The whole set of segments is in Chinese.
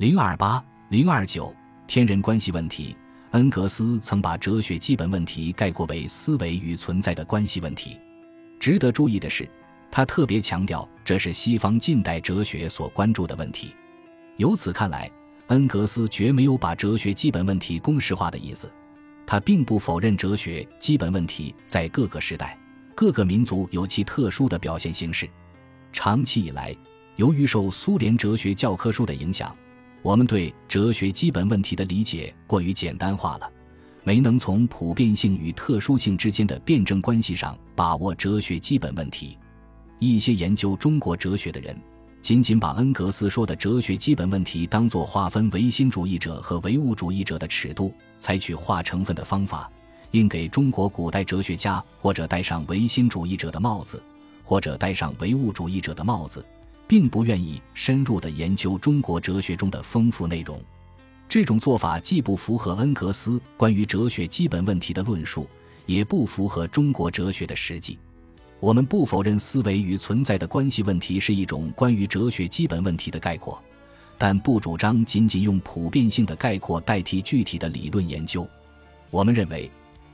零二八零二九天人关系问题。恩格斯曾把哲学基本问题概括为思维与存在的关系问题。值得注意的是，他特别强调这是西方近代哲学所关注的问题。由此看来，恩格斯绝没有把哲学基本问题公式化的意思。他并不否认哲学基本问题在各个时代、各个民族有其特殊的表现形式。长期以来，由于受苏联哲学教科书的影响。我们对哲学基本问题的理解过于简单化了，没能从普遍性与特殊性之间的辩证关系上把握哲学基本问题。一些研究中国哲学的人，仅仅把恩格斯说的哲学基本问题当作划分唯心主义者和唯物主义者的尺度，采取划成分的方法，应给中国古代哲学家或者戴上唯心主义者的帽子，或者戴上唯物主义者的帽子。并不愿意深入的研究中国哲学中的丰富内容，这种做法既不符合恩格斯关于哲学基本问题的论述，也不符合中国哲学的实际。我们不否认思维与存在的关系问题是一种关于哲学基本问题的概括，但不主张仅仅用普遍性的概括代替具体的理论研究。我们认为，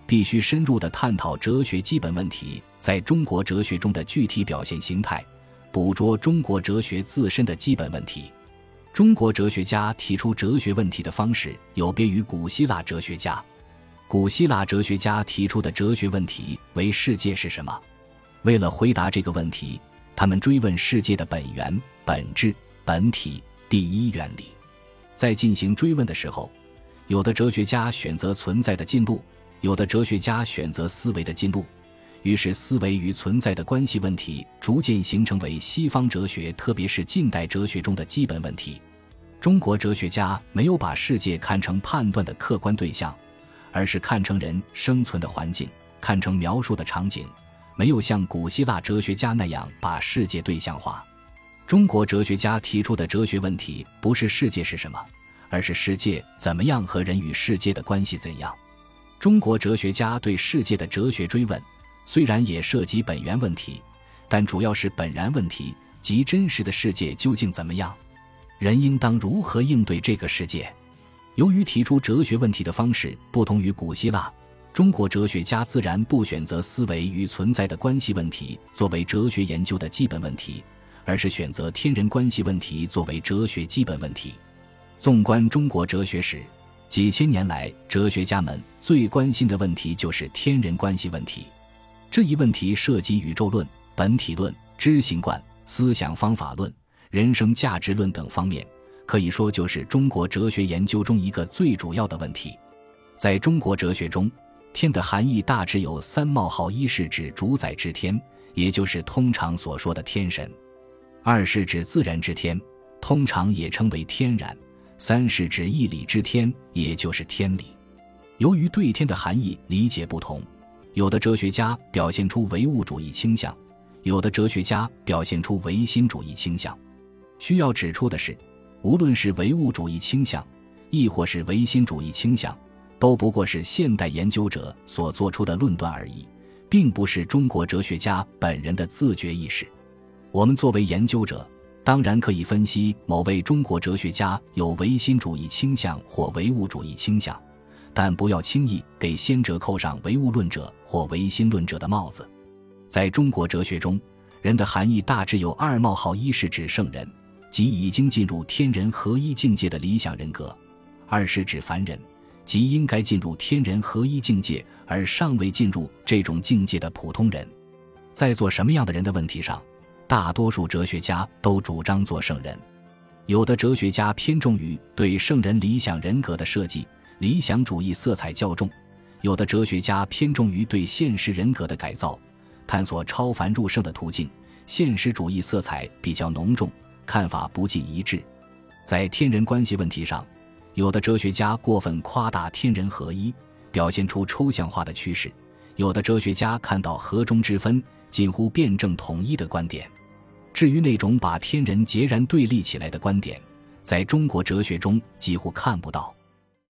必须深入的探讨哲学基本问题在中国哲学中的具体表现形态。捕捉中国哲学自身的基本问题。中国哲学家提出哲学问题的方式有别于古希腊哲学家。古希腊哲学家提出的哲学问题为“世界是什么”。为了回答这个问题，他们追问世界的本源、本质、本体、第一原理。在进行追问的时候，有的哲学家选择存在的进路，有的哲学家选择思维的进路。于是，思维与存在的关系问题逐渐形成为西方哲学，特别是近代哲学中的基本问题。中国哲学家没有把世界看成判断的客观对象，而是看成人生存的环境，看成描述的场景，没有像古希腊哲学家那样把世界对象化。中国哲学家提出的哲学问题不是世界是什么，而是世界怎么样和人与世界的关系怎样。中国哲学家对世界的哲学追问。虽然也涉及本源问题，但主要是本然问题，即真实的世界究竟怎么样，人应当如何应对这个世界。由于提出哲学问题的方式不同于古希腊，中国哲学家自然不选择思维与存在的关系问题作为哲学研究的基本问题，而是选择天人关系问题作为哲学基本问题。纵观中国哲学史，几千年来，哲学家们最关心的问题就是天人关系问题。这一问题涉及宇宙论、本体论、知行观、思想方法论、人生价值论等方面，可以说就是中国哲学研究中一个最主要的问题。在中国哲学中，天的含义大致有三冒号：一是指主宰之天，也就是通常所说的天神；二是指自然之天，通常也称为天然；三是指义理之天，也就是天理。由于对天的含义理解不同。有的哲学家表现出唯物主义倾向，有的哲学家表现出唯心主义倾向。需要指出的是，无论是唯物主义倾向，亦或是唯心主义倾向，都不过是现代研究者所做出的论断而已，并不是中国哲学家本人的自觉意识。我们作为研究者，当然可以分析某位中国哲学家有唯心主义倾向或唯物主义倾向。但不要轻易给先者扣上唯物论者或唯心论者的帽子。在中国哲学中，人的含义大致有二冒号：一是指圣人，即已经进入天人合一境界的理想人格；二是指凡人，即应该进入天人合一境界而尚未进入这种境界的普通人。在做什么样的人的问题上，大多数哲学家都主张做圣人。有的哲学家偏重于对圣人理想人格的设计。理想主义色彩较重，有的哲学家偏重于对现实人格的改造，探索超凡入圣的途径；现实主义色彩比较浓重，看法不尽一致。在天人关系问题上，有的哲学家过分夸大天人合一，表现出抽象化的趋势；有的哲学家看到和中之分，近乎辩证统一的观点。至于那种把天人截然对立起来的观点，在中国哲学中几乎看不到。